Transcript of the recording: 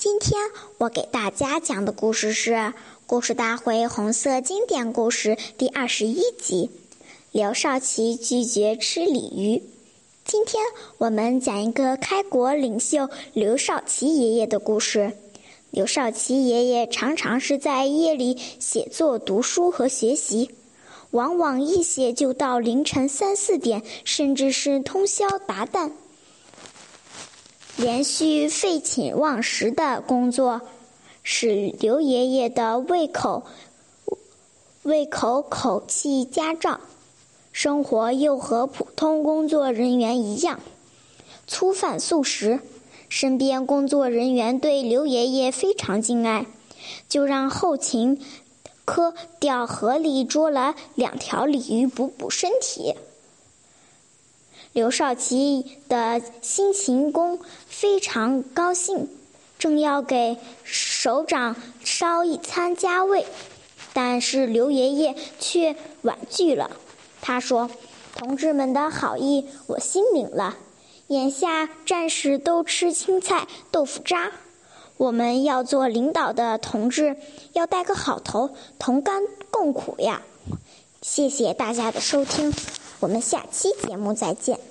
今天我给大家讲的故事是《故事大会红色经典故事》第二十一集：刘少奇拒绝吃鲤鱼。今天我们讲一个开国领袖刘少奇爷爷的故事。刘少奇爷爷常常是在夜里写作、读书和学习，往往一写就到凌晨三四点，甚至是通宵达旦。连续废寝忘食的工作，使刘爷爷的胃口胃口口气加 trọng，生活又和普通工作人员一样粗饭素食。身边工作人员对刘爷爷非常敬爱，就让后勤科调河里捉了两条鲤鱼补补身体。刘少奇的辛勤工非常高兴，正要给首长烧一餐加味，但是刘爷爷却婉拒了。他说：“同志们的好意我心领了，眼下战士都吃青菜豆腐渣，我们要做领导的同志要带个好头，同甘共苦呀。”谢谢大家的收听。我们下期节目再见。